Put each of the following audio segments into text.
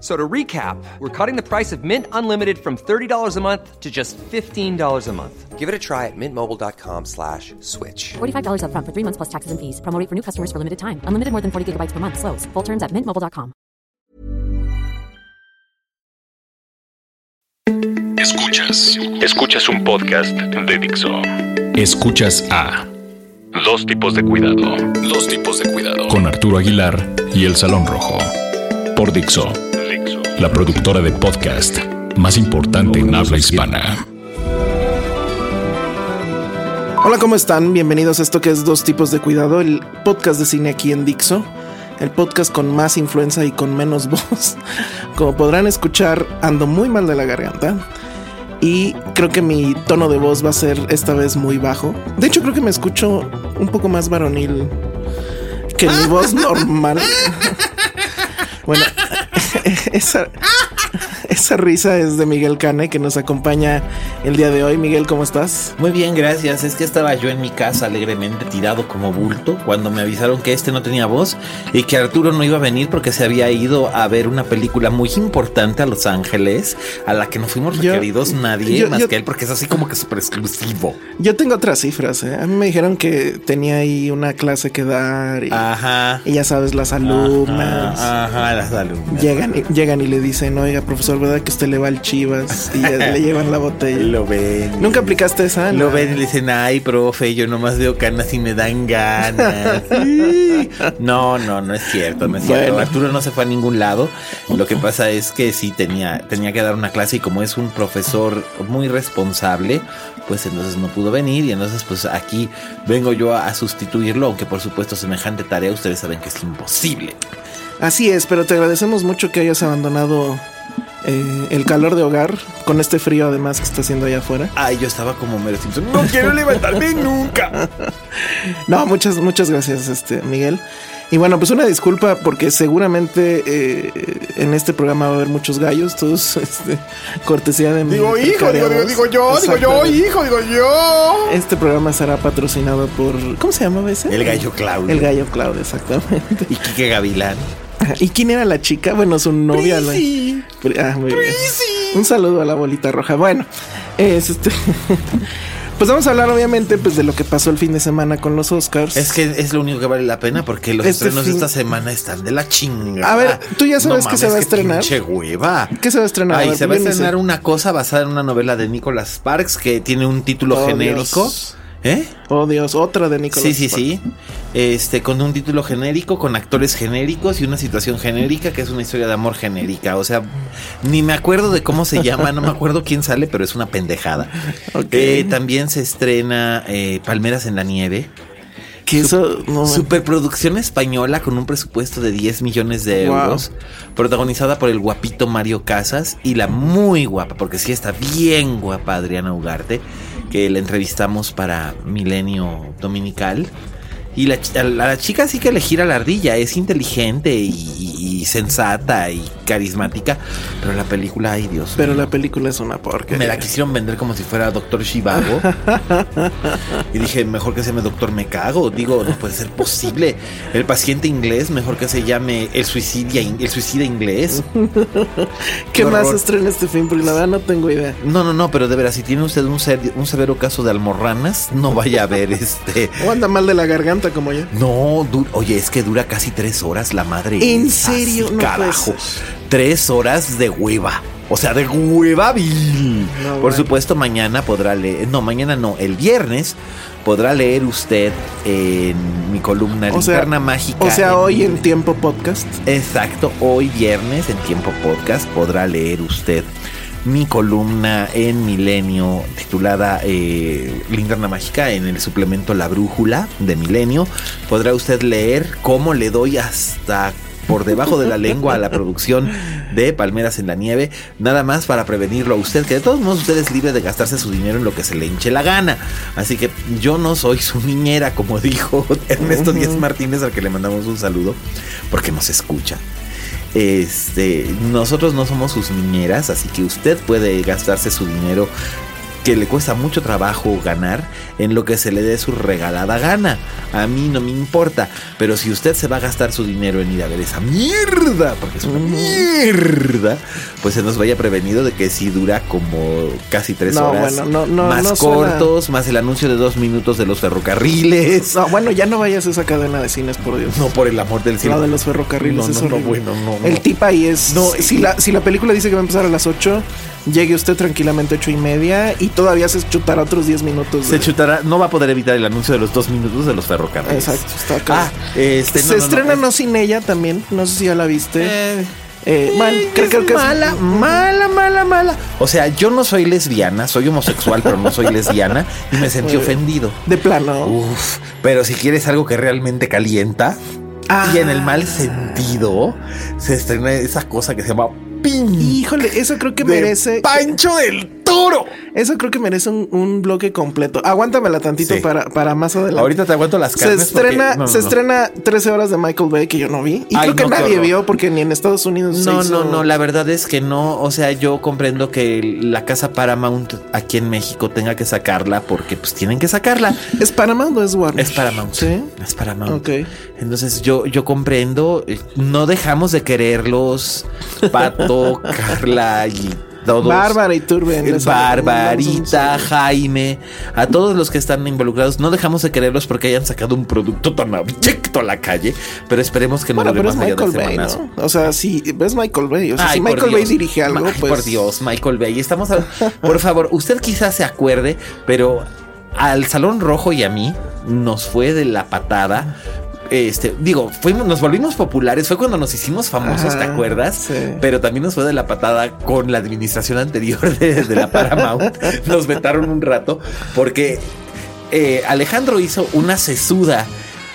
So to recap, we're cutting the price of Mint Unlimited from $30 a month to just $15 a month. Give it a try at mintmobile.com slash switch. $45 upfront for three months plus taxes and fees. Promo for new customers for limited time. Unlimited more than 40 gigabytes per month. Slows. Full terms at mintmobile.com. Escuchas. Escuchas un podcast de Dixo. Escuchas a Dos tipos de cuidado. Dos tipos de cuidado. Con Arturo Aguilar y El Salón Rojo. Por Dixo. La productora de podcast más importante en habla hispana. Hola, ¿cómo están? Bienvenidos a esto que es Dos Tipos de Cuidado, el podcast de cine aquí en Dixo, el podcast con más influencia y con menos voz. Como podrán escuchar, ando muy mal de la garganta y creo que mi tono de voz va a ser esta vez muy bajo. De hecho, creo que me escucho un poco más varonil que mi voz normal. bueno, esa, esa risa es de Miguel Cane que nos acompaña el día de hoy. Miguel, ¿cómo estás? Muy bien, gracias. Es que estaba yo en mi casa alegremente tirado como bulto cuando me avisaron que este no tenía voz y que Arturo no iba a venir porque se había ido a ver una película muy importante a Los Ángeles a la que no fuimos Yo- requeridos nadie yo- más yo- que él porque es así como que súper exclusivo. Yo tengo otras cifras, ¿eh? A mí me dijeron que tenía ahí una clase que dar y, Ajá. y ya sabes, las alumnas. Ajá, ajá, las alumnas. Llegan y, llegan y le dicen, oiga, profesor, ¿verdad que usted le va al Chivas? Y le llevan la botella. Lo ven. ¿Nunca aplicaste esa? Lo ven y le dicen, ay, profe, yo nomás veo canas y me dan ganas. Sí. no, no, no es cierto, no es cierto. Arturo no se fue a ningún lado. Lo que pasa es que sí tenía, tenía que dar una clase y como es un profesor muy responsable, pues entonces no pudo venir y entonces pues aquí vengo yo a, a sustituirlo, aunque por supuesto semejante tarea ustedes saben que es imposible. Así es, pero te agradecemos mucho que hayas abandonado eh, el calor de hogar con este frío además que está haciendo allá afuera. Ay, yo estaba como Mero Simpson. No quiero levantarme nunca. No, muchas, muchas gracias, este, Miguel. Y bueno, pues una disculpa porque seguramente eh, en este programa va a haber muchos gallos, todos este, cortesía de mi Digo, hijo, digo, digo, digo yo, digo yo, hijo, digo yo. Este programa será patrocinado por. ¿Cómo se llamaba ese? El gallo Claudio. El gallo Claudio, exactamente. Y Quique Gavilán. ¿Y quién era la chica? Bueno, su novia. la- Ah, muy bien. Un saludo a la bolita roja. Bueno, es este. Pues vamos a hablar obviamente pues de lo que pasó el fin de semana con los Oscars. Es que es lo único que vale la pena porque los Este estrenos fin- de esta semana están de la chingada. A ver, ¿tú ya sabes qué se va a qué estrenar? pinche hueva. ¿Qué se va a estrenar? A Ay, ver, se va a sé. estrenar una cosa basada en una novela de Nicholas Sparks que tiene un título Oh, genérico. Dios. ¿Eh? Oh Dios, otra de Nicolás. Sí, sí, Sparks. sí. Este, con un título genérico, con actores genéricos y una situación genérica que es una historia de amor genérica. O sea, ni me acuerdo de cómo se llama, no me acuerdo quién sale, pero es una pendejada. Ok. Eh, también se estrena eh, Palmeras en la Nieve. Que eso no, Superproducción española con un presupuesto de 10 millones de Wow. euros. Protagonizada por el guapito Mario Casas y la muy guapa, porque sí está bien guapa Adriana Ugarte, que la entrevistamos para Milenio Dominical. Y la, la chica sí que le gira la ardilla, es inteligente y, y sensata y carismática, pero la película, ay Dios. Pero mío. la película es una porquería. Me la quisieron vender como si fuera Doctor Shivago. y dije, mejor que se llame Doctor Me Cago. Digo, no puede ser posible. El paciente inglés, mejor que se llame el suicidia, el suicida inglés. ¿Qué más estrena este film? Porque la verdad no tengo idea. No, no, no, pero de veras, si tiene usted un, ser- un severo caso de almorranas, no vaya a ver este. O anda mal de la garganta como yo. No, oye, es que dura casi tres horas la madre. ¿En serio? No carajo. ser. Tres horas de hueva. O sea, de huevabil. No, Por bueno. supuesto, mañana podrá leer. No, mañana no, el viernes podrá leer usted en mi columna O sea, Linterna Mágica. o sea en hoy en tiempo podcast. Exacto, hoy viernes en Tiempo Podcast podrá leer usted mi columna en Milenio titulada eh, Linterna Mágica en el suplemento La Brújula de Milenio. Podrá usted leer cómo le doy hasta por debajo de la lengua a la producción de Palmeras en la Nieve, nada más para prevenirlo a usted, que de todos modos usted es libre de gastarse su dinero en lo que se le hinche la gana. Así que yo no soy su niñera, como dijo Ernesto Díaz Martínez, al que le mandamos un saludo, porque nos escucha. Este, nosotros no somos sus niñeras, así que usted puede gastarse su dinero que le cuesta mucho trabajo ganar en lo que se le dé su regalada gana. A mí no me importa, pero si usted se va a gastar su dinero en ir a ver esa mierda, porque es una mierda, pues se nos vaya prevenido de que si dura como casi tres No, horas, bueno, no, no, más suena- cortos, más el anuncio de dos minutos de los ferrocarriles. No, bueno, ya no vayas a esa cadena de cines, por Dios. No, por el amor del cielo. La de los ferrocarriles No, es no, no, horrible. bueno, no. El tip ahí es. No, si, la, si la película dice que va a empezar a las 8, llegue usted tranquilamente a 8 y media y todavía se chutará otros 10 minutos. Se de- chutará, no va a poder evitar el anuncio de los dos minutos de los ferrocarriles. Exacto, está acá. Ah, este, no, se no, no, estrena es- no, sin ella también. No sé si ya la viste. Eh, Eh, mal, eh, creo, creo que es- mala, mala, mala, mala. O sea, yo no soy lesbiana, soy homosexual, pero no soy lesbiana y me sentí ofendido. De plano. Uf, pero si quieres algo que realmente calienta Ah. y en el mal sentido, se estrena esa cosa que se llama Pin. Híjole, eso creo que de merece. Pancho del Eso creo que merece un, un bloque completo. Aguántamela tantito Sí. para, para más adelante. Ahorita te aguanto las se carnes. porque- estrena, no, se no. estrena 13 horas de Michael Bay que yo no vi. Y Ay, creo que no, nadie vio porque ni en Estados Unidos se No, hizo- no, no, la verdad es que no. O sea, yo comprendo que la casa Paramount aquí en México tenga que sacarla porque pues tienen que sacarla. ¿Es Paramount o es Warner? Es Paramount. Sí. Es Paramount. Ok. Entonces yo, yo comprendo. No dejamos de quererlos. Pato, Carla y todos. Bárbara y Turben. Barbarita, Jaime, a todos los que están involucrados, no dejamos de quererlos porque hayan sacado un producto tan abyecto a la calle, pero esperemos que no Bueno, dure pero es Michael Bay. O sea, si es Michael Bay. O sea, Ay, si Michael Bay dirige algo, Ay, pues. Por Dios, Michael Bay. Estamos a- Por favor, usted quizás se acuerde, pero al Salón Rojo y a mí nos fue de la patada. Este, digo, fuimos, nos volvimos populares. Fue cuando nos hicimos famosos, ¿te acuerdas? sí. Pero también nos fue de la patada con la administración anterior de, de la Paramount. nos vetaron un rato porque eh, Alejandro hizo una sesuda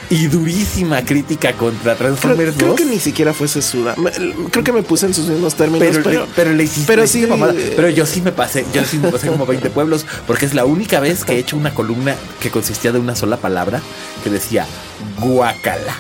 y durísima crítica contra Creo, Transformers creo 2. que ni siquiera fue sesuda. Creo que me puse en sus mismos términos, Pero, pero. pero le hiciste, pero sí, Pero yo sí me pasé, yo sí me pasé como 20 pueblos, porque es la única vez que he hecho una columna que consistía de una sola palabra que decía guacala.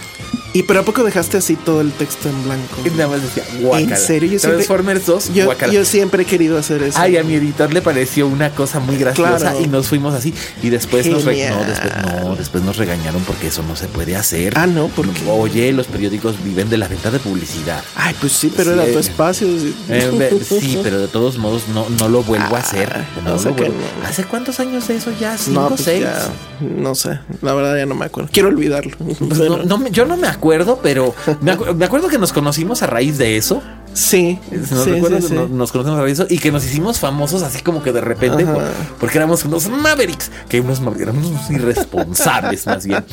¿Y pero a poco dejaste así todo el texto en blanco? Y nada más decía guacala. ¿En serio? Yo siempre- Transformers 2, Yo, yo siempre he querido hacer eso. Ay, a mi editor le pareció una cosa muy graciosa Claro. y nos fuimos así. Y después nos, re- no, después no, después nos regañaron porque eso no se puede hacer. Ah, no, ¿por qué? Oye, los periódicos viven de la venta de publicidad. Ay, pues sí, pero Sí, era tu espacio. sí. Eh, sí, pero de todos modos no, no lo vuelvo a hacer. Ah, No o sea lo vuelvo- no. ¿Hace cuántos años de eso ya? ¿Cinco, No, pues seis? ya, no sé. La verdad ya no me acuerdo. Quiero olvidarlo. Pues no- no yo no me acuerdo, pero me, me acuerdo que nos conocimos a raíz de eso. Sí, Nos, sí, nos, nos conocimos a eso y que nos hicimos famosos así como que de repente por- porque éramos unos Mavericks, que unos, éramos unos irresponsables más bien.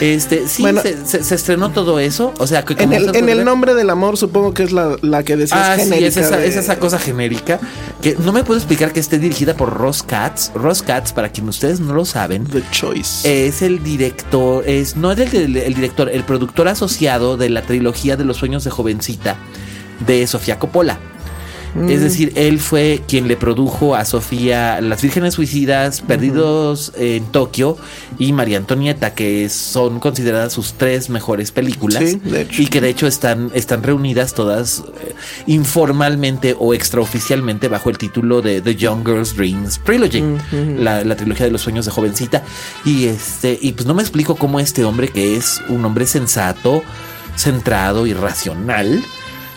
Este, sí, Bueno. se, se- se estrenó todo eso. O sea, que En el, en el nombre del amor, supongo que es la, la que decías Ah, genérica. es esa, de- es esa cosa genérica que no me puedo explicar que esté dirigida por Ross Katz. Ross Katz, para quien ustedes no lo saben, The Choice. es el director, es no es el, el- el director, el productor asociado de la trilogía de los sueños de jovencita de Sofía Coppola. Es decir, él fue quien le produjo a Sofía Las Vírgenes Suicidas, Perdidos en Tokio y María Antonieta, que son consideradas sus tres mejores películas. Sí, de hecho. Y que de hecho están, están reunidas todas eh, informalmente o extraoficialmente bajo el título de The Young Girl's Dreams Trilogy, la, la trilogía de los sueños de jovencita. Y este, y pues no me explico cómo este hombre, que es un hombre sensato, centrado y racional,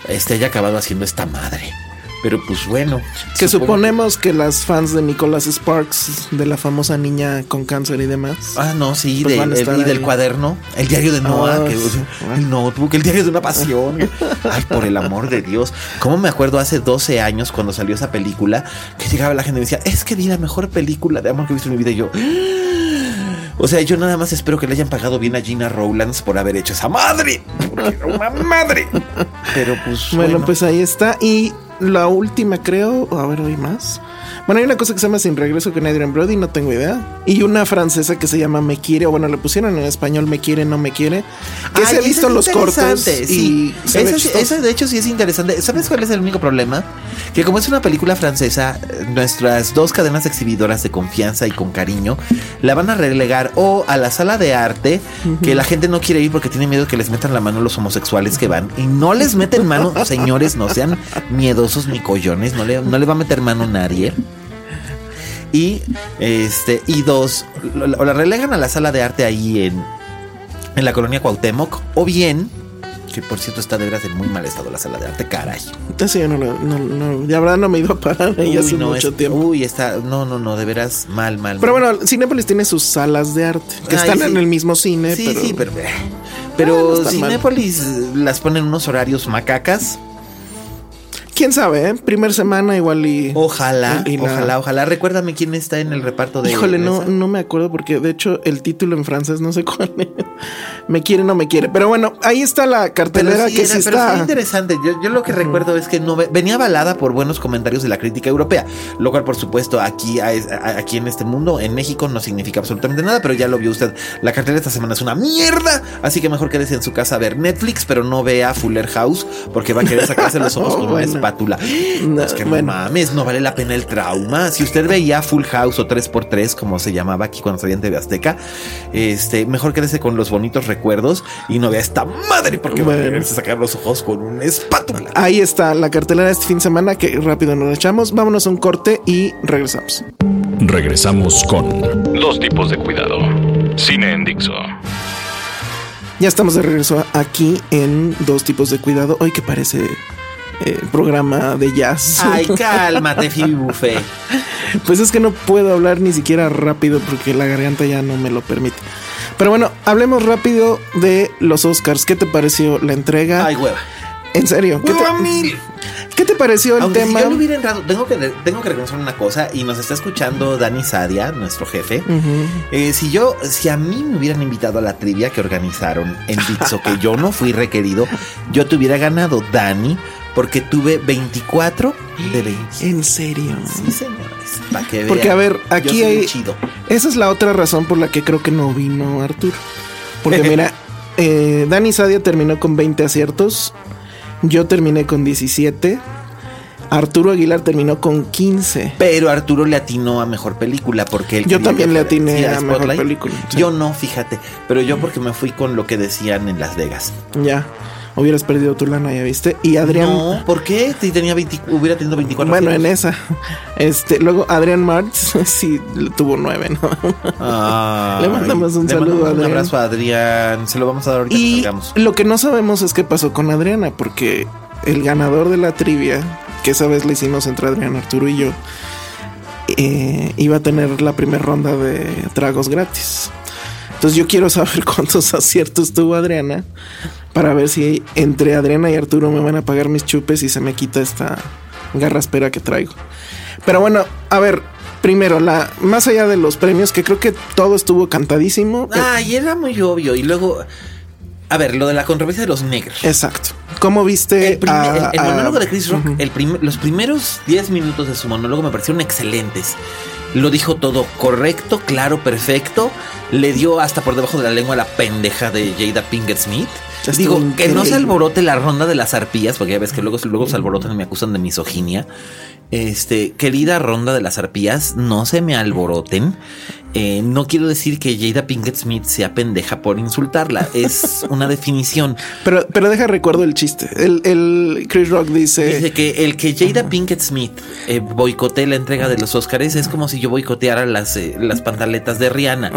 este haya acabado haciendo esta madre. Pero pues bueno. Que suponemos que las fans de Nicholas Sparks, de la famosa niña con cáncer y demás. Ah, no, sí, Pues de- el- y del cuaderno, el diario de Noah, Ah, que, el notebook, el diario de una pasión. Ay, por el amor de Dios. ¿Cómo me acuerdo hace 12 años cuando salió esa película? Que llegaba la gente y me decía, es que vi la mejor película de amor que he visto en mi vida. Y yo, o sea, yo nada más espero que le hayan pagado bien a Gina Rowlands por haber hecho esa madre. Porque era una madre. Pero pues. Bueno, pues ahí está. Y la última, creo. A ver, ¿hay más? Bueno, hay una cosa que se llama Sin Regreso con Adrian Brody, no tengo idea. Y una francesa que se llama Me Quiere, o bueno, le pusieron en español Me Quiere, no me quiere. Que se ha visto es los cortos y sí. se Esa, de hecho sí es interesante. ¿Sabes cuál es el único problema? Que como es una película francesa, nuestras dos cadenas exhibidoras de confianza y con cariño la van a relegar o a la sala de arte, que la gente no quiere ir porque tiene miedo que les metan la mano los homosexuales que van. Y no les meten mano, señores, no sean miedosos ni collones, no le, no le va a meter mano nadie. Y este, y dos, o la relegan a la sala de arte ahí en, en la colonia Cuauhtémoc, o bien, que por cierto está de veras en muy mal estado la sala de arte, caray. Yo no, no, no, de verdad no me he ido a parar ahí hace no, mucho es- tiempo. Uy, está, no, no, no, de veras mal, mal. Pero mal. bueno, Cinépolis tiene sus salas de arte, que Ay, están sí. en el mismo cine, sí, pero, sí, pero. eh, Ah, Pero no mal. Cinépolis eh, las ponen en unos horarios macacas. Quién sabe, ¿eh? Primer semana igual y... Ojalá, y ojalá, ojalá. Recuérdame quién está en el reparto de. Híjole, no, no me acuerdo porque de hecho el título en francés no sé cuál es. Me quiere, no me quiere. Pero bueno, ahí está la cartelera sí, que era- sí pero está. fue interesante. Yo, yo lo que recuerdo es que no ve- venía avalada por buenos comentarios de la crítica europea, lo cual, por supuesto, aquí, a- a- aquí en este mundo, en México, no significa absolutamente nada, pero ya lo vio usted. La cartelera esta semana es una mierda, así que mejor quédese en su casa a ver Netflix, pero no vea Fuller House, porque va a querer sacarse los ojos con una Bueno. Espátula. No, es que no bueno. mames, no vale la pena el trauma. Si usted veía Full House o 3x3, como se llamaba aquí cuando salía en TV Azteca, este, mejor quédese con los bonitos recuerdos y no vea esta madre, porque va a Bueno. sacar los ojos con una espátula. Ahí está la cartelera este fin de semana que rápido nos echamos. Vámonos a un corte y regresamos. Regresamos con Dos tipos de cuidado. Cine en Dixo. Ya estamos de regreso aquí en Dos Tipos de Cuidado. Hoy que parece eh, programa de jazz. Ay, cálmate, Phoebe Buffet. Pues es que no puedo hablar ni siquiera rápido porque la garganta ya no me lo permite. Pero bueno, hablemos rápido de los Oscars. ¿Qué te pareció la entrega? Ay, hueva. En serio, ¿qué Hueva te, mil. ¿qué te pareció el Aunque si tema? yo no hubiera entrado, tengo que, tengo que reconocer una cosa y nos está escuchando Dani Sadia, nuestro jefe. Eh, si yo, si a mí me hubieran invitado a la trivia que organizaron en Dixo, que yo no fui requerido, yo te hubiera ganado, Dani, porque tuve 24 de 20. En serio. Sí, señores. Para que Porque, vean. a ver, aquí hay- chido. Esa es la otra razón por la que creo que no vino Arturo. Porque mira, eh, Dani Sadia terminó con 20 aciertos. Yo terminé con 17. Arturo Aguilar terminó con 15. Pero Arturo le atinó a mejor película porque él Yo también le atiné sí, a mejor película, sí. Yo no, fíjate. Pero yo porque me fui con lo que decían en Las Vegas. Ya. Hubieras perdido tu lana, ya viste. Y Adrián. No, ¿por qué? Si tenía 20 hubiera tenido 24 bueno, en esa. Este, luego Adrián Martz sí tuvo 9, ¿no? Ay, Le mandamos un le saludo mandamos a Un Adrián. abrazo a Adrián. Se lo vamos a dar ahorita Y lo que no sabemos es qué pasó con Adriana, porque el ganador de la trivia, que esa vez le hicimos entre Adrián, Arturo y yo, eh, iba a tener la primera ronda de tragos gratis. Entonces yo quiero saber cuántos aciertos tuvo Adriana para ver si entre Adriana y Arturo me van a pagar mis chupes y se me quita esta garraspera que traigo. Pero bueno, a ver, primero, la más allá de los premios, que creo que todo estuvo cantadísimo. eh, Ay, era muy obvio. Y luego, a ver, lo de la controversia de los negros. Exacto. ¿Cómo viste El, a- el- el a- monólogo de Chris Rock, Ujú. el prim- los primeros 10 minutos de su monólogo me parecieron excelentes. Lo dijo todo correcto, claro, perfecto. Le dio hasta por debajo de la lengua la pendeja de Jada Pinkett Smith. Estuvo Digo, que no se alborote la ronda de las arpías, porque ya ves que luego, luego se alborotan y me acusan de misoginia. Este, querida ronda de las arpías, no se me alboroten. Eh, no quiero decir que Jada Pinkett Smith sea pendeja por insultarla, es una definición. Pero, pero deja recuerdo el chiste. El, el Chris Rock dice... Dice que el que Jada Pinkett Smith eh, boicotee la entrega de los Oscars es como si yo boicoteara las, eh, las pantaletas de Rihanna.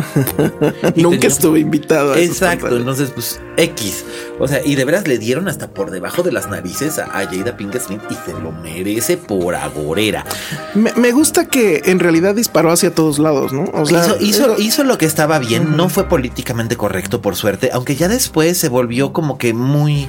Nunca estuve invitado a Exacto, entonces pues X. O sea, y de veras le dieron hasta por debajo de las narices a, Jada Pinkett Smith y se lo merece por agorera. Me, me, gusta que en realidad disparó hacia todos lados, ¿no? O sea, hizo, hizo, lo que estaba bien, no fue políticamente correcto por suerte, aunque ya después se volvió como que muy...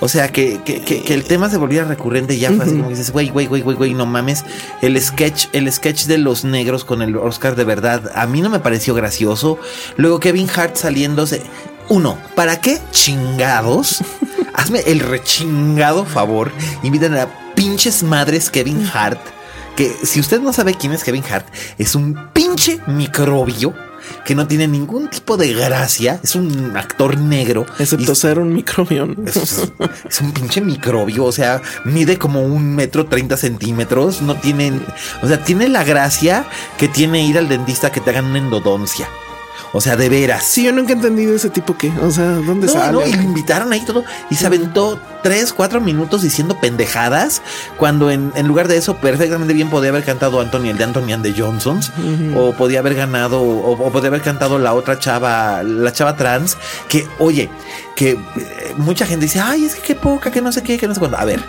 O sea, que, que, que, el tema se volviera recurrente ya fue así como dices, güey, güey, güey, güey, güey, no mames. El sketch, el sketch de los negros con el Oscar de verdad, a mí no me pareció gracioso. Luego Kevin Hart saliéndose. Uno, ¿para qué chingados? Hazme el rechingado favor. Invitan a pinches madres Kevin Hart. Que si usted no sabe quién es Kevin Hart, es un pinche microbio que no tiene ningún tipo de gracia. Es un actor negro. Excepto ser un microbio. Es, un pinche microbio. O sea, mide como un metro treinta centímetros. No tiene. O sea, tiene la gracia que tiene ir al dentista que te hagan una endodoncia. O sea, de veras. Sí, yo nunca he entendido ese tipo que, o sea, ¿dónde no, sale? y lo invitaron ahí todo y se aventó tres, cuatro minutos diciendo pendejadas cuando en, lugar de eso perfectamente bien podía haber cantado Anthony, el de Anthony and the Johnsons o podía haber ganado o, podía haber cantado la otra chava, la chava trans que, oye, que eh, mucha gente dice, ay, es que qué poca, que no sé qué, que no sé cuándo. A ver,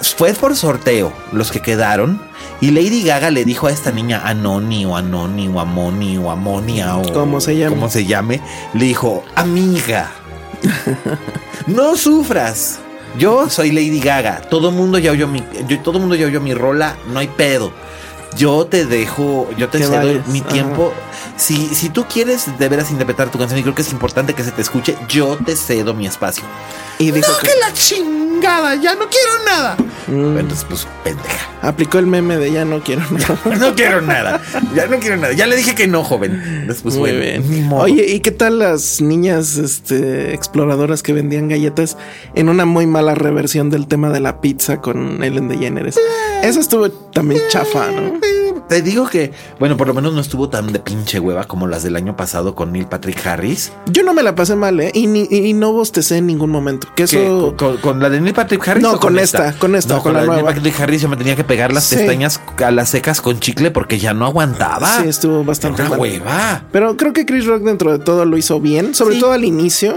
fue por sorteo los que quedaron y Lady Gaga le dijo a esta niña Anoni o Anoni o Amoni o Amonia o como se llame. Como se llame, le dijo, amiga, no sufras. Yo soy Lady Gaga. Todo mundo ya oyó mi, todo mundo ya oyó mi rola, no hay pedo. Yo te dejo, yo te cedo mi tiempo. Si, si tú quieres de veras interpretar tu canción y creo que es importante que se te escuche, yo te cedo mi espacio. Y dijo que, la chingada, ya no quiero nada. Mm. Entonces, pues, pendeja. Aplicó el meme de ya no quiero nada. no quiero nada. Ya no quiero nada. Ya le dije que no, joven. Después, Muy bien. Oye, ¿y qué tal las niñas este, exploradoras que vendían galletas en una muy mala reversión del tema de la pizza con Ellen DeGeneres? Eso estuvo también chafa, ¿no? Te digo que, bueno, por lo menos no estuvo tan de pinche hueva como las del año pasado con Neil Patrick Harris. Yo no me la pasé mal, ¿eh? Y, ni, no bostecé en ningún momento. Que eso... ¿Con, la de Neil Patrick Harris? No, con, esta, con esta, con, la, de Neil Patrick Harris yo me tenía que pegar las pestañas a las secas con chicle porque ya no aguantaba. Sí, estuvo bastante Una hueva. Pero creo que Chris Rock dentro de todo lo hizo bien, sobre todo al inicio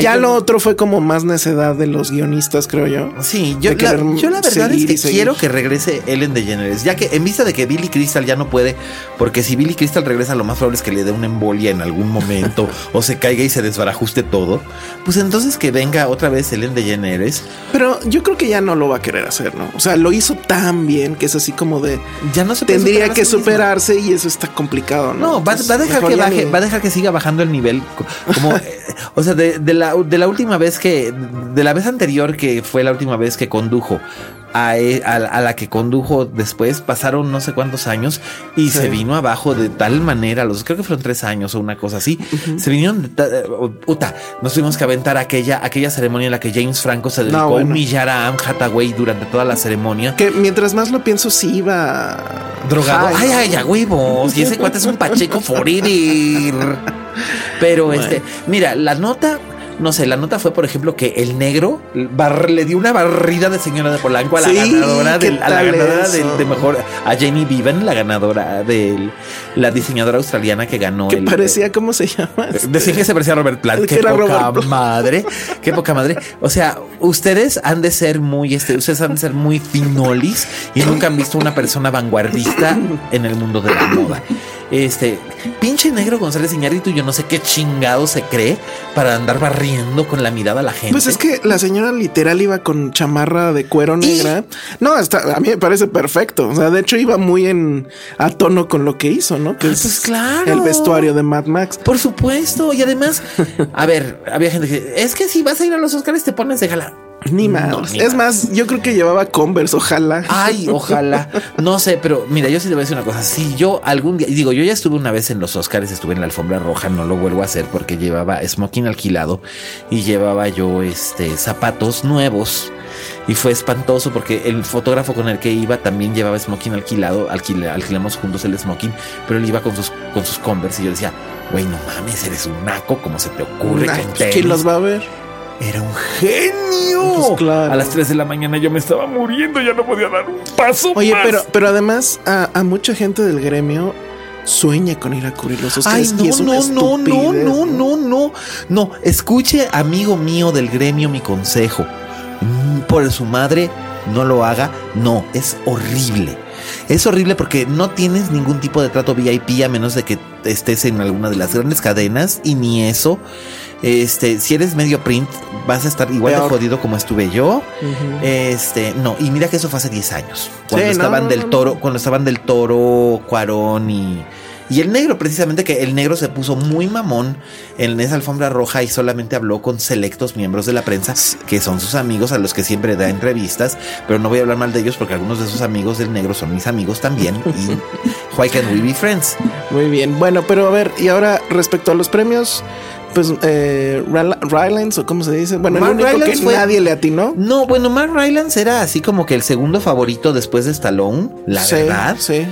ya lo otro fue como más necedad de los guionistas, creo yo. Sí, yo, la, yo la verdad es que quiero que regrese Ellen DeGeneres, ya que en vista de que Billy Crystal ya no puede, porque si Billy Crystal regresa, lo más probable es que le dé una embolia en algún momento o se caiga y se desbarajuste todo. Pues entonces que venga otra vez Ellen DeGeneres. Pero yo creo que ya no lo va a querer hacer, ¿no? O sea, lo hizo tan bien que es así como de. Ya no se Tendría que superarse y eso está complicado, ¿no? No, va, a dejar que baje, va a dejar que siga bajando el nivel. Como, o sea, de de la, última vez que, de la vez anterior que fue la última vez que condujo a, e, la que condujo después, pasaron no sé cuántos años y se vino abajo de tal manera, los creo que fueron tres años o una cosa así, se vinieron, puta, nos tuvimos que aventar aquella, aquella ceremonia en la que James Franco se dedicó a humillar a Anne Hathaway durante toda la ceremonia. Que mientras más lo pienso, sí iba drogado. Ay, ay, ay, huevos. Y ese cuate es un pacheco forever. Pero este, mira, la nota no sé, la nota fue, por ejemplo, que el negro le dio una barrida de señora de Polanco a la ganadora, del, a la ganadora de, mejor, a Jamie Bevan, la ganadora de la diseñadora australiana que ganó. Que parecía, ¿cómo se llama? Decía que se parecía a Robert Plant. Qué poca madre, qué poca madre. O sea, ustedes han de ser muy, este, ustedes han de ser muy finolis y nunca han visto una persona vanguardista en el mundo de la moda. Este, pinche negro González Iñárritu, yo no sé qué chingado se cree para andar barriendo con la mirada a la gente. Pues es que la señora literal iba con chamarra de cuero negra. No, hasta a mí me parece perfecto. O sea, de hecho iba muy en a tono con lo que hizo, ¿no? Que ah, es pues claro. el vestuario de Mad Max. Por supuesto. Y además, a ver, había gente que es que si vas a ir a los Oscars te pones de jala. Ni más. es más, yo creo que llevaba Converse, ojalá. Ay, ojalá. No sé, pero mira, yo sí te voy a decir una cosa. Si yo algún día, digo, yo ya estuve una vez en los Oscars, estuve en la alfombra roja, no lo vuelvo a hacer porque llevaba smoking alquilado y llevaba yo este zapatos nuevos y fue espantoso porque el fotógrafo con el que iba también llevaba smoking alquilado, alquilamos juntos el smoking, pero él iba con sus, con sus Converse y yo decía, güey, no mames, eres un naco, ¿cómo se te ocurre? ¿Quién los va a ver? era un genio. Pues claro. A las 3 de la mañana yo me estaba muriendo, ya no podía dar un paso. Oye, más. pero pero además a, a, mucha gente del gremio sueña con ir a cubrir los Oscars. Ay, no, es no, no, no, no, no, no, no. Escuche, amigo mío del gremio, mi consejo. Mm, por su madre, no lo haga. No, es horrible. Es horrible porque no tienes ningún tipo de trato VIP a menos de que estés en alguna de las grandes cadenas y ni eso. Este, si eres medio print, vas a estar igual de jodido como estuve yo. Este, no, y mira que eso fue hace 10 años. Cuando estaban del toro, cuando estaban del toro, Cuarón y. Y el negro, precisamente que el negro se puso muy mamón en esa alfombra roja y solamente habló con selectos miembros de la prensa, que son sus amigos a los que siempre da entrevistas, pero no voy a hablar mal de ellos porque algunos de esos amigos del negro son mis amigos también. y why can we be friends? Muy bien, bueno, pero a ver, y ahora respecto a los premios, pues eh, Rylance o cómo se dice. Bueno, el único que nadie le atinó. No, bueno, Mark Rylance era así como que el segundo favorito después de Stallone, la verdad. Sí.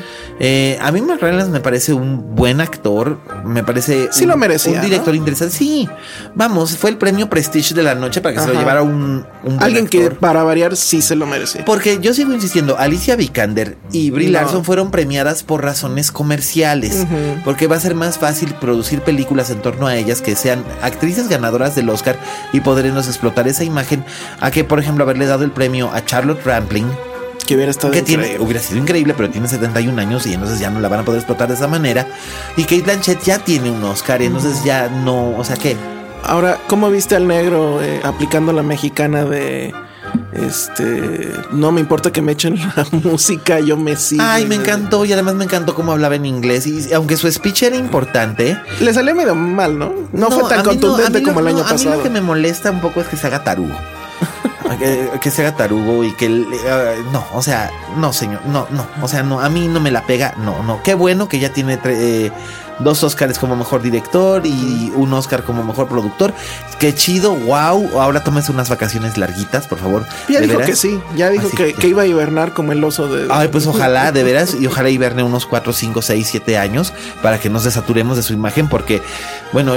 Eh, a mí Mark Rylance me parece un buen actor, me parece sí lo merecía, un director interesante. Sí, vamos, fue el premio Prestige de la noche para que se lo llevara un, alguien que para variar sí se lo merece. Porque yo sigo insistiendo, Alicia Vikander y Brie Larson fueron premiadas por razones comerciales, porque va a ser más fácil producir películas en torno a ellas que sean actrices ganadoras del Oscar y podremos explotar esa imagen a que, por ejemplo, haberle dado el premio a Charlotte Rampling. Que hubiera estado que tiene, hubiera sido increíble, pero tiene 71 años y entonces ya no la van a poder explotar de esa manera. Y Kate Blanchett ya tiene un Oscar y entonces ya no, o sea, ¿qué? Ahora, ¿cómo viste al negro eh, aplicando la mexicana de este, no me importa que me echen la música, yo me sigo. Ay, me encantó y además me encantó cómo hablaba en inglés y aunque su speech era importante, le salió medio mal, ¿no? No, fue tan contundente como el año pasado. A mí lo que me molesta un poco es que se haga tarugo. que, se haga tarugo y que no, o sea, no, señor, no, no, o sea, no, a mí no me la pega, no, no. Qué bueno que ya tiene eh, dos Oscars como mejor director y un Oscar como mejor productor. Qué chido, wow. Ahora tómese unas vacaciones larguitas, por favor. Ya dijo que sí, ya dijo que, iba a hibernar como el oso de. Ay, pues ojalá, de veras, y ojalá hiberne unos 4, 5, 6, 7 años para que nos desaturemos de su imagen, porque, bueno,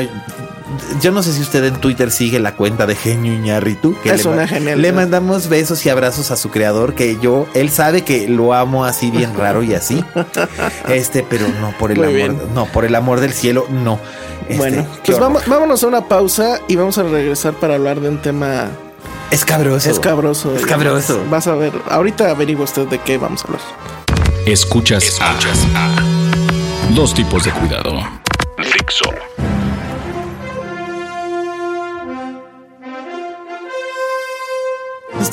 yo no sé si usted en Twitter sigue la cuenta de Genio Iñarritu. Que es le, una genial. Le mandamos besos y abrazos a su creador, que yo, él sabe que lo amo así bien raro y así. Este, pero no por el amor, no, por el amor del cielo, no. Este, bueno, pues vamos, vámonos a una pausa y vamos a regresar para hablar de un tema escabroso. Escabroso. Escabroso. Vas a ver, ahorita averigua usted de qué vamos a hablar. Escuchas, Escuchas a, dos tipos de cuidado.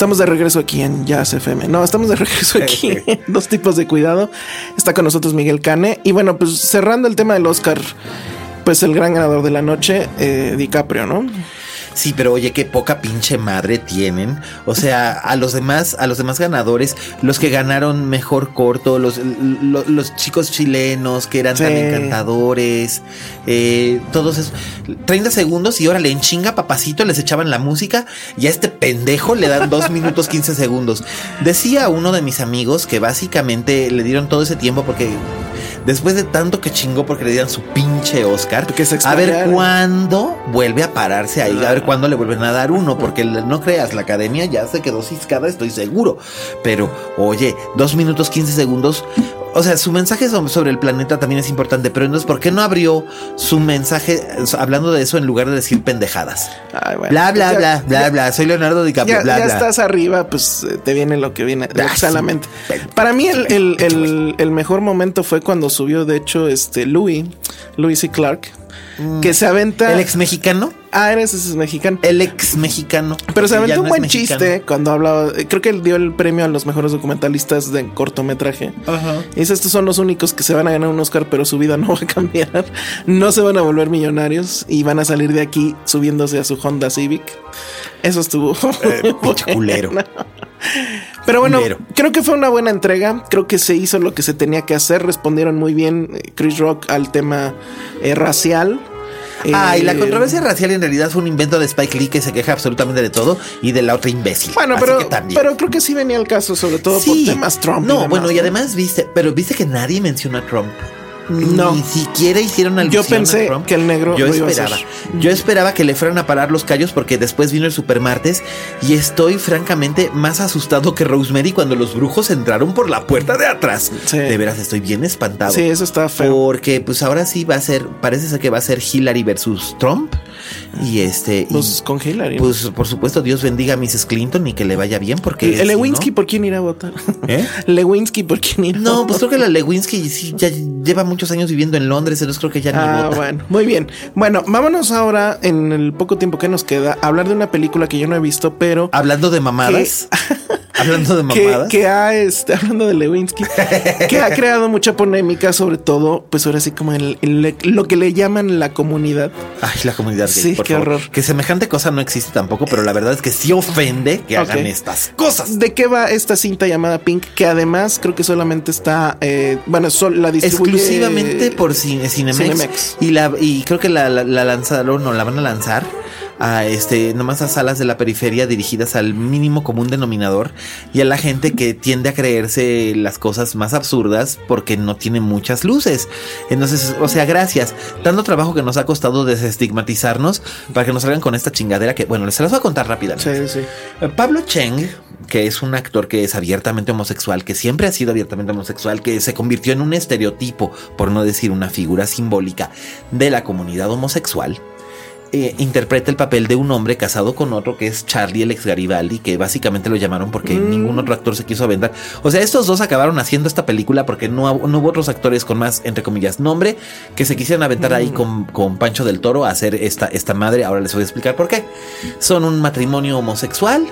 Estamos de regreso aquí en Jazz FM. No, estamos de regreso aquí en Dos Tipos de Cuidado. Está con nosotros Miguel Cane. Y bueno, pues cerrando el tema del Oscar, pues el gran ganador de la noche, eh, DiCaprio, ¿no? Sí, pero oye, qué poca pinche madre tienen. O sea, a los demás, a los demás ganadores, los que ganaron mejor corto, los, los, chicos chilenos que eran tan encantadores, eh, todos esos. 30 segundos y ahora le enchinga papacito, les echaban la música y a este pendejo le dan 2 minutos 15 segundos. Decía uno de mis amigos que básicamente le dieron todo ese tiempo porque después de tanto que chingó porque le dieran su pinche Oscar, a ver cuándo vuelve a pararse ahí, a ver cuándo le vuelven a dar uno, porque no creas, la academia ya se quedó ciscada, estoy seguro. Pero, oye, dos minutos 15 segundos, o sea, su mensaje sobre el planeta también es importante, pero entonces, ¿por qué no abrió su mensaje hablando de eso en lugar de decir pendejadas? bla, bla, bla, bla, bla. Soy Leonardo DiCaprio, ya, bla, ya estás arriba, pues eh, te viene lo que viene, solamente. Para mí, el, mejor momento fue cuando subió, de hecho, este Louis, Louis y Clark, que se aventa. ¿El ex mexicano? Ah, eres ese mexicano. El ex mexicano. Pero se aventó un buen chiste cuando hablaba. Creo que él dio el premio a los mejores documentalistas de cortometraje. Ajá. Y dice: Estos son los únicos que se van a ganar un Oscar, pero su vida no va a cambiar. No se van a volver millonarios y van a salir de aquí subiéndose a su Honda Civic. Eso estuvo. Eh, culero. Pero bueno, creo que fue una buena entrega. Creo que se hizo lo que se tenía que hacer. Respondieron muy bien eh, Chris Rock al tema eh, racial. Ah, y la Eh, controversia racial en realidad fue un invento de Spike Lee que se queja absolutamente de todo y de la otra imbécil. Bueno, pero, pero creo que sí venía al caso, sobre todo Sí. por temas Trump. No, demás, bueno, y además viste, pero viste que nadie menciona a Trump. No. Ni siquiera hicieron alusión Yo pensé a Trump. que el negro Yo lo iba a esperaba. hacer. Yo esperaba que le fueran a parar los callos porque después vino el supermartes y estoy francamente más asustado que Rosemary cuando los brujos entraron por la puerta de atrás. Sí. De veras, estoy bien espantado. Sí, eso está feo. Porque pues ahora sí va a ser, parece ser que va a ser Hillary versus Trump. Y este... y, Pues con Hillary. pues por supuesto, Dios bendiga a Mrs. Clinton y que le vaya bien porque... El Lewinsky, no- ¿por quién irá a votar? ¿Eh? Lewinsky, ¿por quién irá a No, pues creo que la Lewinsky sí ya lleva muchos años viviendo en Londres, entonces creo que ya ni Ah, vota. bueno, muy bien. Bueno, vámonos ahora, en el poco tiempo que nos queda, a hablar de una película que yo no he visto, pero Hablando de mamadas. hablando de mamadas. que ha, este, hablando de Lewinsky, que ha creado mucha polémica, sobre todo, pues ahora sí como en lo que le llaman la comunidad. Ay, la comunidad gay, Sí, por qué favor. horror. Que semejante cosa no existe tampoco, pero la verdad es que sí ofende que hagan Ok. estas cosas. ¿De qué va esta cinta llamada Pink? Que además creo que solamente está, eh, bueno, sol- la distribuye Exclusivamente por Cine- Cinemex. Cinemex. Y, la, y creo que la, la, la lanzaron o la van a lanzar a este, nomás a salas de la periferia dirigidas al mínimo común denominador y a la gente que tiende a creerse las cosas más absurdas porque no tiene muchas luces. Entonces, o sea, gracias. Tanto trabajo que nos ha costado desestigmatizarnos para que nos salgan con esta chingadera que, bueno, les se las voy a contar rápidamente. Sí, sí. Eh, Pablo Cheng, que es un actor que es abiertamente homosexual, que siempre ha sido abiertamente homosexual, que se convirtió en un estereotipo, por no decir una figura simbólica, de la comunidad homosexual. Eh, interpreta el papel de un hombre casado con otro que es Charlie el ex Garibaldi, que básicamente lo llamaron porque ningún otro actor se quiso aventar. O sea, estos dos acabaron haciendo esta película porque no, no hubo otros actores con más, entre comillas, nombre que se quisieran aventar ahí con, con Pancho del Toro a hacer esta, esta madre. Ahora les voy a explicar por qué. Son un matrimonio homosexual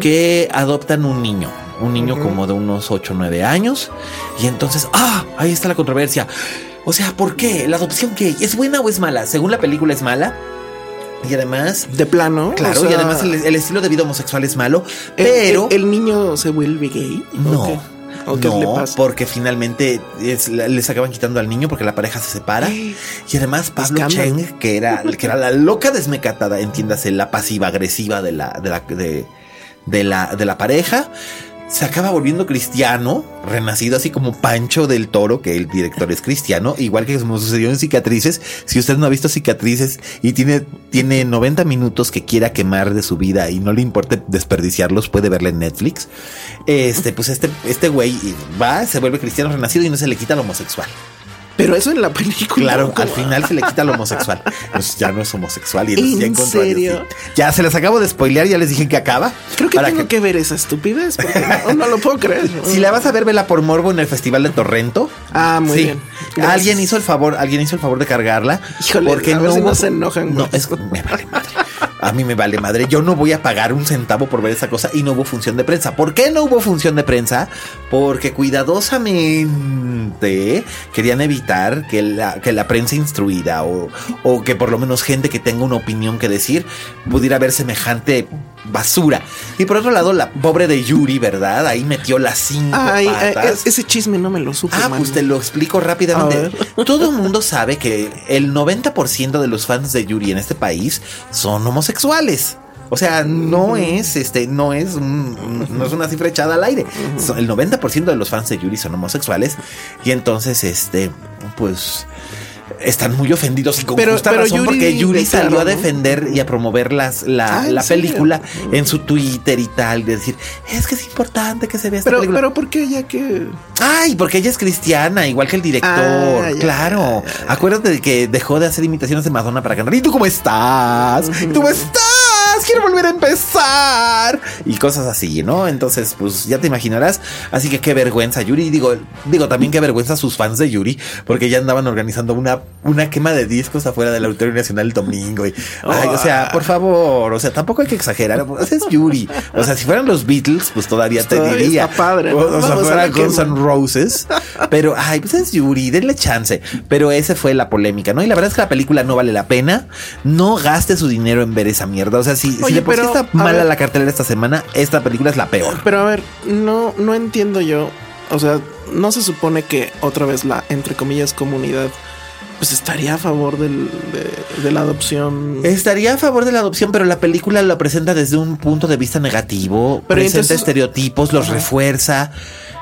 que adoptan un niño, un niño como de unos 8 o 9 años. Y entonces, ah, ahí está la controversia. O sea, ¿por qué? ¿La adopción qué? ¿Es buena o es mala? Según la película es mala. Y además, De plano. claro, o sea, y además el, el estilo de vida homosexual es malo. el- Pero el, el niño se vuelve gay. ¿o no. no, le pasa? porque finalmente es- les acaban quitando al niño porque la pareja se separa. Y además Pablo. Cheng, que era, que era la loca desmecatada, entiéndase, la pasiva agresiva de la, de la, de, de la, de la pareja, se acaba volviendo cristiano, renacido así como Pancho del Toro, que el director es cristiano, igual que como sucedió en Cicatrices. Si usted no ha visto Cicatrices y tiene, tiene 90 minutos que quiera quemar de su vida y no le importe desperdiciarlos, puede verla en Netflix. Este, pues este, este güey va, se vuelve cristiano renacido y no se le quita lo homosexual. Pero eso en la película. Claro, ¿cómo? al final se le quita lo homosexual. Pues ya no es homosexual y ¿En ya serio? Ya se les acabo de spoilear, ya les dije que acaba. Creo que tengo que... ver esa estupidez. Porque no, no lo puedo creer. Si la vas a ver, vela por morbo en el Festival de Torrento. Ah, muy Sí. bien. Gracias. Alguien hizo el favor, alguien hizo el favor de cargarla. Híjole, a ver si no se enojan, No, es me vale madre. A mí me vale madre. Yo no voy a pagar un centavo por ver esa cosa y no hubo función de prensa. ¿Por qué no hubo función de prensa? Porque cuidadosamente querían evitar que la, que la prensa instruida o, o que por lo menos gente que tenga una opinión que decir pudiera ver semejante basura. Y por otro lado, la pobre de Yuri, ¿verdad? Ahí metió las cinco Ay, eh, patas. ese chisme no me lo supe. Ah, man. pues te lo explico rápidamente. Todo el mundo sabe que el 90% de los fans de Yuri en este país son homosexuales. O sea, no es este, no es un- no es una cifra echada al aire. El 90% de los fans de Yuri son homosexuales y entonces este, pues están muy ofendidos y con Pero- justa pero razón Yuri porque Yuri salió a defender y a promover las, la, Ah, ¿en la serio? película en su Twitter y tal, de decir, es que es importante que se vea esta Pero, película. pero ¿por qué ella que.? Ay, porque ella es cristiana, igual que el director. Ah, ya, claro. Acuérdate de que dejó de hacer imitaciones de Madonna para cantar. ¿Y tú cómo estás? ¿Y ¿Cómo estás? Quiero volver a empezar. Y cosas así, ¿no? Entonces, pues ya te imaginarás. Así que qué vergüenza, Yuri. Digo, digo también qué vergüenza a sus fans de Yuri, porque ya andaban organizando una, una quema de discos afuera del Auditorio Nacional el domingo. Y, ay, o sea, por favor, o sea, tampoco hay que exagerar. Pues es Yuri. O sea, si fueran los Beatles, pues todavía te Todavía diría. está padre, ¿no? O, o sea, fuera. Guns N' Roses. Pero, ay, pues es Yuri, denle chance. Pero esa fue la polémica, ¿no? Y la verdad es que la película no vale la pena. No gaste su dinero en ver esa mierda. O sea, si, si Oye, de por sí pero, está a mala ver. la cartelera esta semana, esta película es la peor. Pero a ver, no, no entiendo yo. O sea, no se supone que otra vez la, entre comillas, comunidad pues estaría a favor del, de, la adopción. Estaría a favor de la adopción, pero la película lo presenta desde un punto de vista negativo, presenta estereotipos, los refuerza.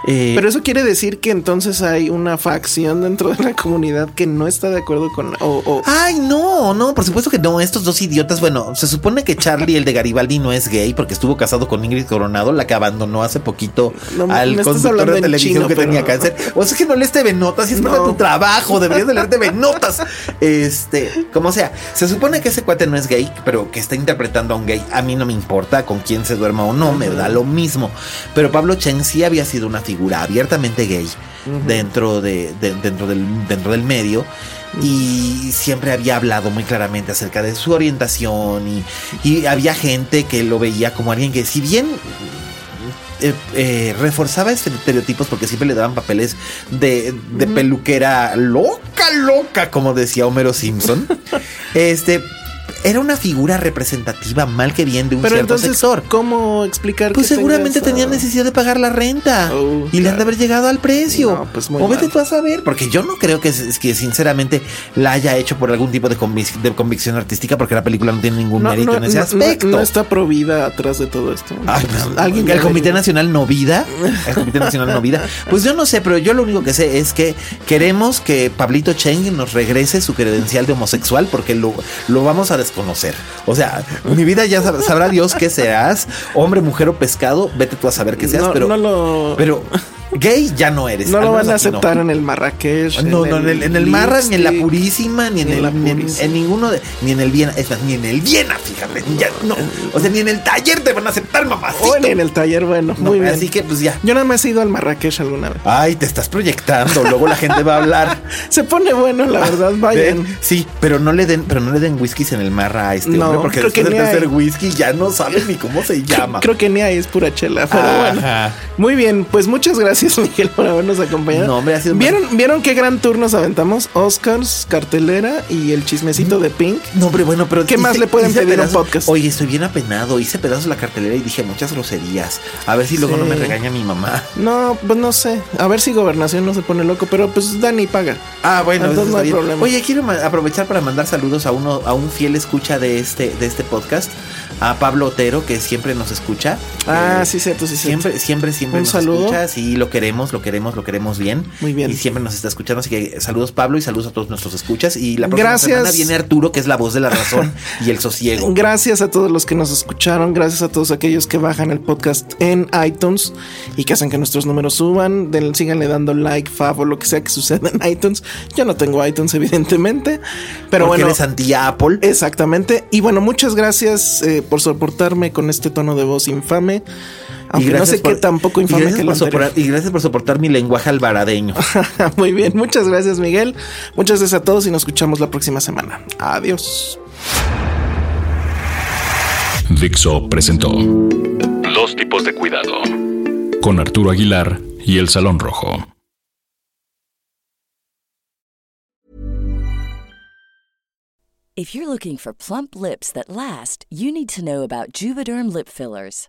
Eh, Pero eso quiere decir que entonces hay una facción dentro de la comunidad que no está de acuerdo con. O, Ay, no, no, por supuesto que no. Estos dos idiotas, bueno, se supone que Charlie, el de Garibaldi, no es gay porque estuvo casado con Ingrid Coronado, la que abandonó hace poquito al conductor de televisión que tenía cáncer. O sea, es que no lees TV Notas y es no. tu trabajo, deberías de leer TV Notas. Este, como sea, se supone que ese cuate no es gay, pero que está interpretando a un gay. A mí no me importa con quién se duerma o no, me da lo mismo. Pero Pablo Chen sí había sido una figura abiertamente gay dentro, de, dentro, del, dentro del medio y siempre había hablado muy claramente acerca de su orientación y, había gente que lo veía como alguien que si bien eh, eh, reforzaba estereotipos porque siempre le daban papeles de, de peluquera loca, loca, como decía Homero Simpson. este, era una figura representativa mal que bien de un Pero cierto entonces, sector. ¿Cómo explicar? Pues seguramente tenía necesidad de pagar la renta oh, y le han de haber llegado al precio. pues o vete tú a saber, porque yo no creo que, que sinceramente la haya hecho por algún tipo de, convicción artística, porque la película no tiene ningún mérito en ese aspecto. No, está provida atrás de todo esto. Pues, ¿Alguien el Comité Nacional no vida, el Comité Nacional no vida. Pues yo no sé, pero yo lo único que sé es que queremos que Pablito Cheng nos regrese su credencial de homosexual, porque lo, lo vamos a conocer. O sea, mi vida ya sabrá Dios que seas, hombre, mujer o pescado, vete tú a saber qué seas, pero, lo... pero Gay ya no eres. No lo van a aceptar en el Marrakech. No, no, en el, en el Marra, ni en la Purísima, ni en, el, en, ninguno de, ni en el Viena, es más, ni en el Viena, fíjate, ya, no. O sea, ni en el taller te van a aceptar, mamá. O en el taller, bueno, muy bien. Así que, pues ya. Yo nada más he ido al Marrakech alguna vez. Ay, te estás proyectando, luego la gente va a hablar. Se pone bueno, la verdad, vayan. Sí, pero no le den, pero no le den whiskies en el Marra a este no, hombre, porque después de hacer whisky ya no sabe ni cómo se llama. Creo que ni ahí es pura chela, pero bueno. Muy bien, pues muchas gracias, Miguel, por habernos acompañado. No, hombre, ha sido ¿Vieron, ¿Vieron qué gran tour nos aventamos? Oscars, cartelera y el chismecito de Pink. No, hombre, bueno, pero. ¿Qué más le pueden pedir a un podcast? Oye, estoy bien apenado. Hice pedazos la cartelera y dije muchas groserías. A ver si luego no me regaña mi mamá. No, pues no sé. A ver si Gobernación no se pone loco, pero pues Dani paga. Ah, bueno, entonces no hay problema. Oye, quiero aprovechar para mandar saludos a uno, a un fiel escucha de este, de este podcast a Pablo Otero, que siempre nos escucha. Ah, sí, cierto, sí, siempre, siempre, siempre, nos escucha. Sí, lo queremos, lo queremos, lo queremos bien. Muy bien. Y siempre nos está escuchando. Así que saludos, Pablo, y saludos a todos nuestros escuchas. Y la próxima semana viene Arturo, que es la voz de la razón y el sosiego. Gracias a todos los que nos escucharon. Gracias a todos aquellos que bajan el podcast en iTunes y que hacen que nuestros números suban. Den, síganle dando like, fav o lo que sea que suceda en iTunes. Yo no tengo iTunes, evidentemente. Pero Porque bueno. eres anti-Apple. Exactamente. Y bueno, muchas gracias. Eh, por soportarme con este tono de voz infame. Aunque no sé qué tampoco infame que Y gracias por soportar mi lenguaje albaradeño. Muy bien, muchas gracias Miguel. Muchas gracias a todos y nos escuchamos la próxima semana. Adiós. Dixo presentó Dos tipos de cuidado con Arturo Aguilar y El Salón Rojo. If you're looking for plump lips that last, you need to know about Juvederm lip fillers.